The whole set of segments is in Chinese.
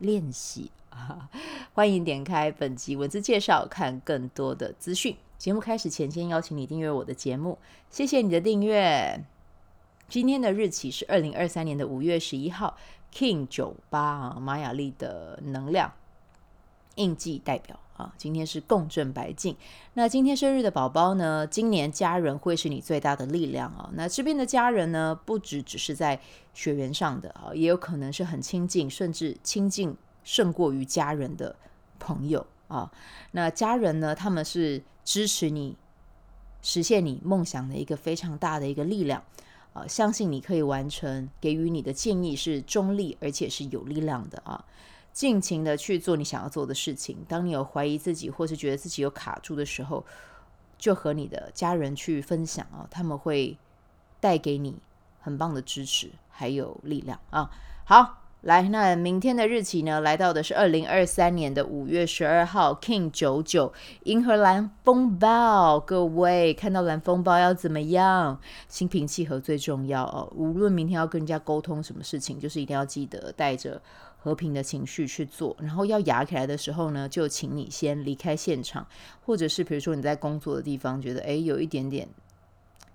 练习啊，欢迎点开本集文字介绍，看更多的资讯。节目开始前，先邀请你订阅我的节目，谢谢你的订阅。今天的日期是二零二三年的五月十一号，Kin 九八啊，玛雅丽的能量印记代表啊，今天是共振白镜。那今天生日的宝宝呢，今年家人会是你最大的力量啊。那这边的家人呢，不只只是在血缘上的啊，也有可能是很亲近，甚至亲近胜过于家人的朋友啊。那家人呢，他们是支持你实现你梦想的一个非常大的一个力量啊，相信你可以完成，给予你的建议是中立而且是有力量的啊。尽情的去做你想要做的事情。当你有怀疑自己或是觉得自己有卡住的时候，就和你的家人去分享啊，他们会带给你很棒的支持还有力量啊。好，来，那明天的日期呢？来到的是二零二三年的五月十二号，King 九九，银河蓝风暴。各位看到蓝风暴要怎么样？心平气和最重要哦。无论明天要跟人家沟通什么事情，就是一定要记得带着。和平的情绪去做，然后要压起来的时候呢，就请你先离开现场，或者是比如说你在工作的地方觉得诶有一点点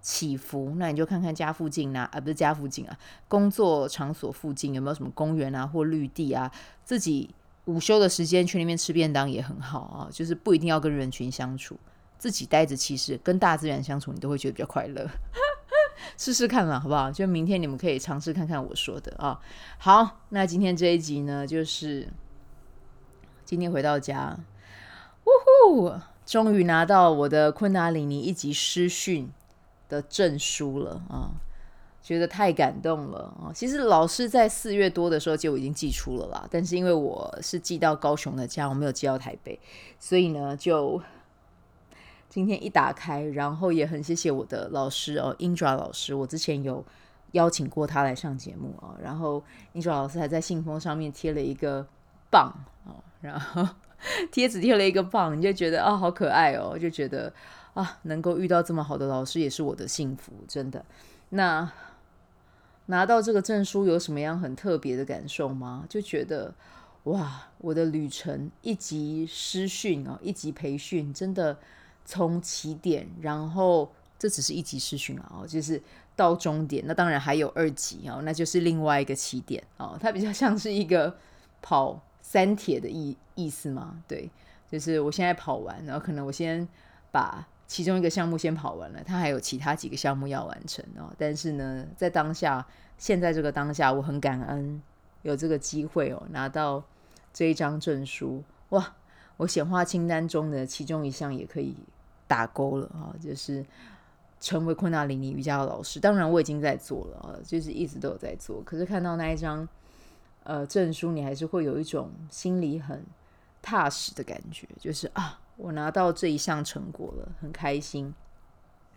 起伏，那你就看看家附近啊，啊不是家附近啊，工作场所附近有没有什么公园啊或绿地啊，自己午休的时间去那边吃便当也很好啊，就是不一定要跟人群相处，自己待着其实跟大自然相处，你都会觉得比较快乐。试试看嘛，好不好？就明天你们可以尝试看看我说的啊。好，那今天这一集呢，就是今天回到家，呜呼，终于拿到我的昆达里尼一级师训的证书了啊！觉得太感动了啊！其实老师在四月多的时候就已经寄出了啦，但是因为我是寄到高雄的家，我没有寄到台北，所以呢就。今天一打开，然后也很谢谢我的老师哦，Indra 老师，我之前有邀请过他来上节目啊、然后 Indra 老师还在信封上面贴了一个棒哦，然后 贴纸贴了一个棒，你就觉得啊、好可爱哦，就觉得啊，能够遇到这么好的老师也是我的幸福，真的。那拿到这个证书有什么样很特别的感受吗？就觉得哇，我的旅程一级师训哦，一级培训真的。从起点，然后这只是一级师训啊，就是到终点，那当然还有二级啊，那就是另外一个起点啊，它比较像是一个跑三铁的意意思嘛，对，就是我现在跑完，然后可能我先把其中一个项目先跑完了，他还有其他几个项目要完成哦，但是呢，在当下，现在这个当下，我很感恩有这个机会哦，拿到这一张证书，哇，我显化清单中的其中一项也可以。打勾了啊，就是成为昆达里尼瑜伽的老师。当然我已经在做了啊，就是一直都有在做。可是看到那一张呃证书，你还是会有一种心里很踏实的感觉，就是啊，我拿到这一项成果了，很开心。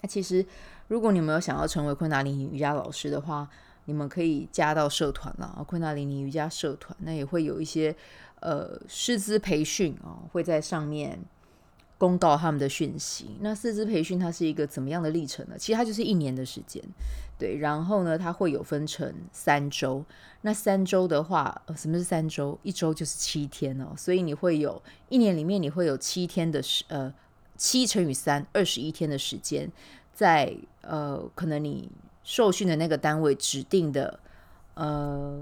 那其实如果你们有想要成为昆达里尼瑜伽老师的话，你们可以加到社团啦，昆达里尼瑜伽社团，那也会有一些呃师资培训哦，会在上面。公告他们的讯息。那师资培训它是一个怎么样的历程呢？其实它就是一年的时间，对。然后呢，它会有分成三周。那三周的话，什么是三周？一周就是七天哦。所以你会有一年里面你会有七天的时，呃，七乘以三，二十一天的时间，在呃，可能你受训的那个单位指定的呃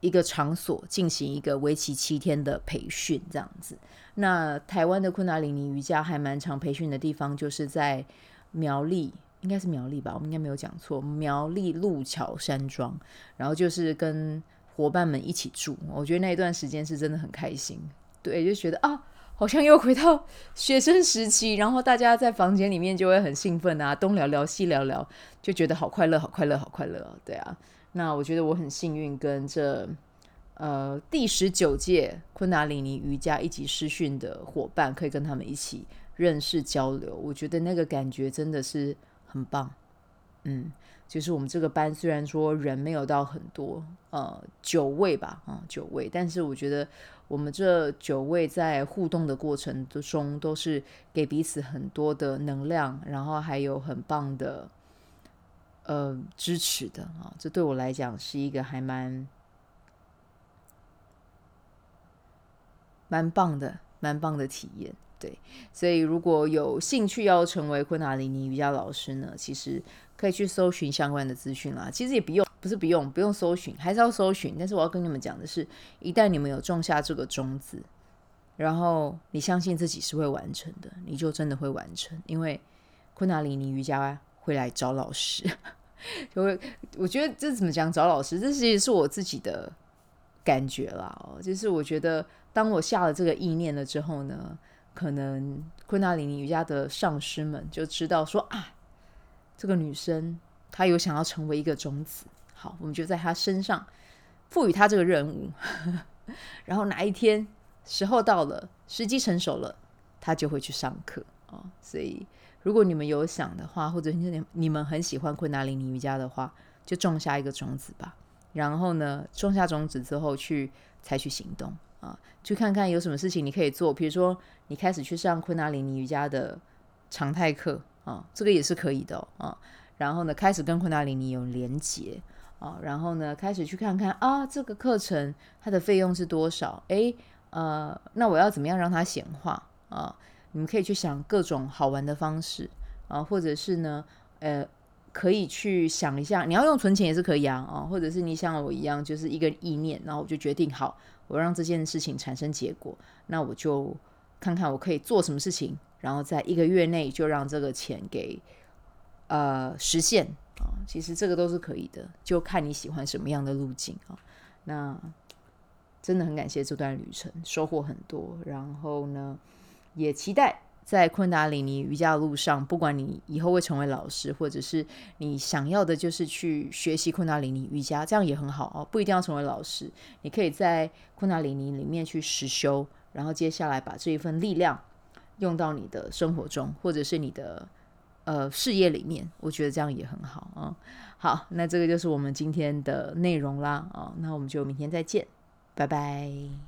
一个场所进行一个为期七天的培训，这样子。那台湾的昆达里尼瑜伽还蛮常培训的地方，就是在苗栗，应该是苗栗吧，我们应该没有讲错，苗栗路桥山庄。然后就是跟伙伴们一起住，我觉得那一段时间是真的很开心，对，就觉得啊，好像又回到学生时期，然后大家在房间里面就会很兴奋啊，东聊聊西聊聊，就觉得好快乐，好快乐，好快乐，对啊。那我觉得我很幸运，跟这呃第十九届昆达里尼瑜伽一级师训的伙伴，可以跟他们一起认识交流，我觉得那个感觉真的是很棒。嗯，就是我们这个班虽然说人没有到很多，呃，九位吧，啊、嗯，九位，但是我觉得我们这九位在互动的过程中，都是给彼此很多的能量，然后还有很棒的，呃，支持的啊、这对我来讲是一个还蛮蛮棒的、蛮棒的体验。对，所以如果有兴趣要成为昆达里尼瑜伽老师呢，其实可以去搜寻相关的资讯啦。其实也不用，不是不用，不用搜寻，还是要搜寻。但是我要跟你们讲的是，一旦你们有种下这个种子，然后你相信自己是会完成的，你就真的会完成。因为昆达里尼瑜伽会来找老师，就我觉得这怎么讲？找老师，这其实是我自己的感觉啦。哦，就是我觉得当我下了这个意念了之后呢。可能昆达里尼瑜伽的上师们就知道说啊，这个女生她有想要成为一个种子，好，我们就在她身上赋予她这个任务，然后哪一天时候到了，时机成熟了，她就会去上课啊。所以如果你们有想的话，或者你你们很喜欢昆达里尼瑜伽的话，就种下一个种子吧。然后呢，种下种子之后去采取行动。啊，去看看有什么事情你可以做，比如说你开始去上昆达里尼瑜伽的常态课啊，这个也是可以的哦啊。然后呢，开始跟昆达里尼有连结啊，然后呢，开始去看看啊，这个课程它的费用是多少？诶，呃，那我要怎么样让它显化啊？你们可以去想各种好玩的方式啊，或者是呢，呃，可以去想一下，你要用存钱也是可以啊啊，或者是你像我一样，就是一个意念，然后我就决定好。我让这件事情产生结果，那我就看看我可以做什么事情，然后在一个月内就让这个钱给呃实现啊。其实这个都是可以的，就看你喜欢什么样的路径啊。那真的很感谢这段旅程，收获很多。然后呢，也期待。在昆达里尼瑜伽的路上，不管你以后会成为老师，或者是你想要的就是去学习昆达里尼瑜伽，这样也很好哦。不一定要成为老师，你可以在昆达里尼里面去实修，然后接下来把这一份力量用到你的生活中，或者是你的呃事业里面。我觉得这样也很好啊。好，那这个就是我们今天的内容啦啊。那我们就明天再见，拜拜。